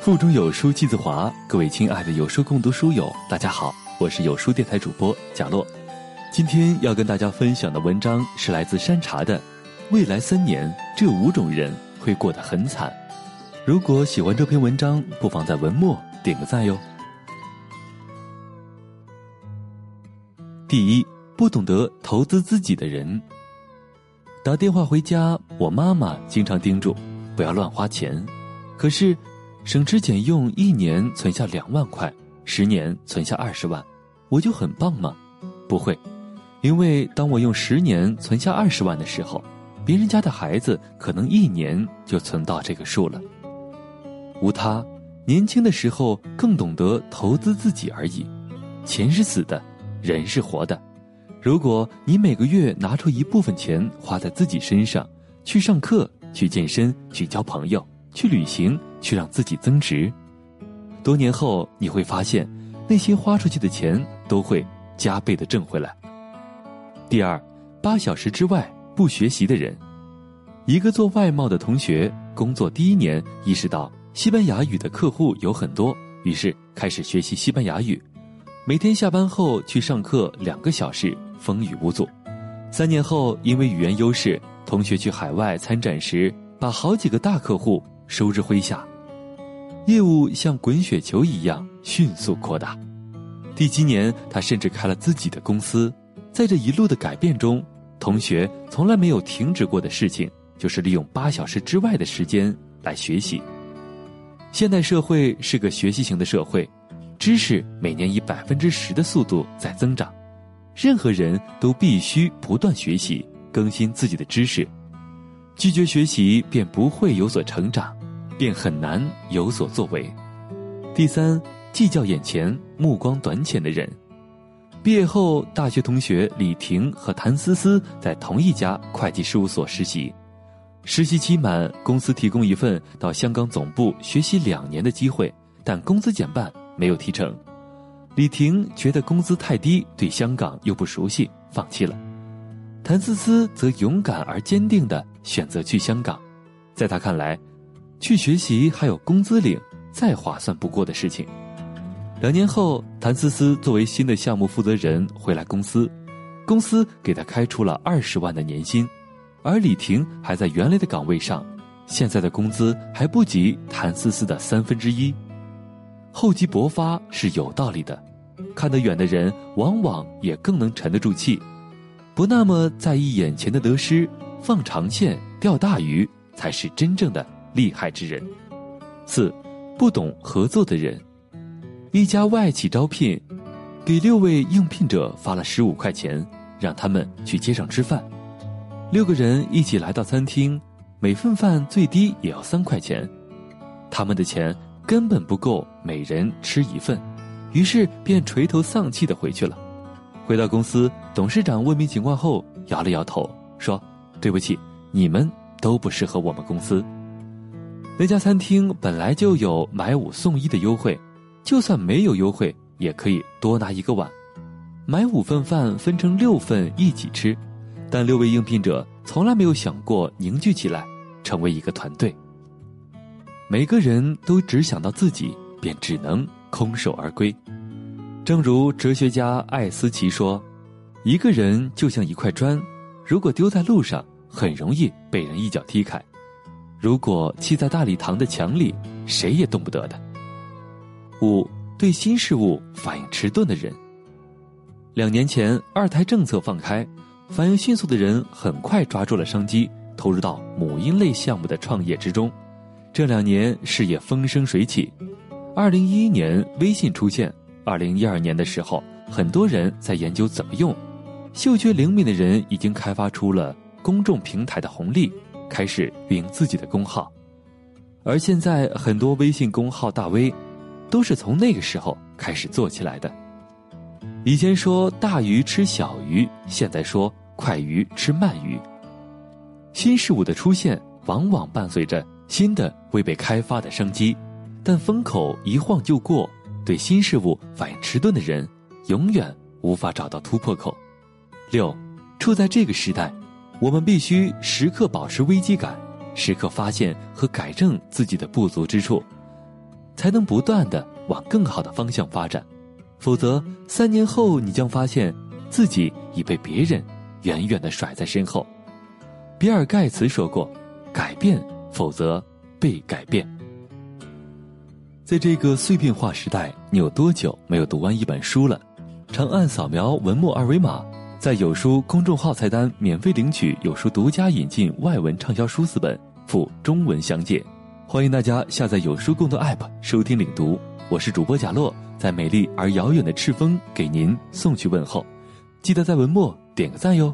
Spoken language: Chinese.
腹中有书气自华，各位亲爱的有书共读书友，大家好，我是有书电台主播贾洛。今天要跟大家分享的文章是来自山茶的《未来三年这五种人会过得很惨》。如果喜欢这篇文章，不妨在文末点个赞哟。第一，不懂得投资自己的人。打电话回家，我妈妈经常叮嘱不要乱花钱，可是。省吃俭用一年存下两万块，十年存下二十万，我就很棒吗？不会，因为当我用十年存下二十万的时候，别人家的孩子可能一年就存到这个数了。无他，年轻的时候更懂得投资自己而已。钱是死的，人是活的。如果你每个月拿出一部分钱花在自己身上，去上课、去健身、去交朋友、去旅行。去让自己增值，多年后你会发现，那些花出去的钱都会加倍的挣回来。第二，八小时之外不学习的人，一个做外贸的同学，工作第一年意识到西班牙语的客户有很多，于是开始学习西班牙语，每天下班后去上课两个小时，风雨无阻。三年后，因为语言优势，同学去海外参展时，把好几个大客户。收之麾下，业务像滚雪球一样迅速扩大。第七年，他甚至开了自己的公司。在这一路的改变中，同学从来没有停止过的事情，就是利用八小时之外的时间来学习。现代社会是个学习型的社会，知识每年以百分之十的速度在增长，任何人都必须不断学习，更新自己的知识。拒绝学习，便不会有所成长。便很难有所作为。第三，计较眼前、目光短浅的人。毕业后，大学同学李婷和谭思思在同一家会计事务所实习。实习期满，公司提供一份到香港总部学习两年的机会，但工资减半，没有提成。李婷觉得工资太低，对香港又不熟悉，放弃了。谭思思则勇敢而坚定地选择去香港，在他看来。去学习还有工资领，再划算不过的事情。两年后，谭思思作为新的项目负责人回来公司，公司给他开出了二十万的年薪，而李婷还在原来的岗位上，现在的工资还不及谭思思的三分之一。厚积薄发是有道理的，看得远的人往往也更能沉得住气，不那么在意眼前的得失，放长线钓大鱼才是真正的。厉害之人，四不懂合作的人。一家外企招聘，给六位应聘者发了十五块钱，让他们去街上吃饭。六个人一起来到餐厅，每份饭最低也要三块钱，他们的钱根本不够每人吃一份，于是便垂头丧气的回去了。回到公司，董事长问明情况后，摇了摇头，说：“对不起，你们都不适合我们公司。”那家餐厅本来就有买五送一的优惠，就算没有优惠，也可以多拿一个碗，买五份饭分成六份一起吃。但六位应聘者从来没有想过凝聚起来，成为一个团队。每个人都只想到自己，便只能空手而归。正如哲学家艾思奇说：“一个人就像一块砖，如果丢在路上，很容易被人一脚踢开。”如果砌在大礼堂的墙里，谁也动不得的。五对新事物反应迟钝的人。两年前二胎政策放开，反应迅速的人很快抓住了商机，投入到母婴类项目的创业之中。这两年事业风生水起。二零一一年微信出现，二零一二年的时候，很多人在研究怎么用。嗅觉灵敏的人已经开发出了公众平台的红利。开始运营自己的公号，而现在很多微信公号大 V，都是从那个时候开始做起来的。以前说大鱼吃小鱼，现在说快鱼吃慢鱼。新事物的出现，往往伴随着新的未被开发的商机，但风口一晃就过，对新事物反应迟钝的人，永远无法找到突破口。六，处在这个时代。我们必须时刻保持危机感，时刻发现和改正自己的不足之处。才能不断的往更好的方向发展。否则，三年后你将发现自己已被别人远远的甩在身后。比尔盖茨说过：“改变，否则被改变。”在这个碎片化时代，你有多久没有读完一本书了？长按扫描文末二维码，在有书公众号菜单免费领取有书独家引进外文畅销书四本，附中文详解。欢迎大家下载有书共读 App 收听领读。我是主播贾洛，在美丽而遥远的赤峰给您送去问候。记得在文末点个赞哟。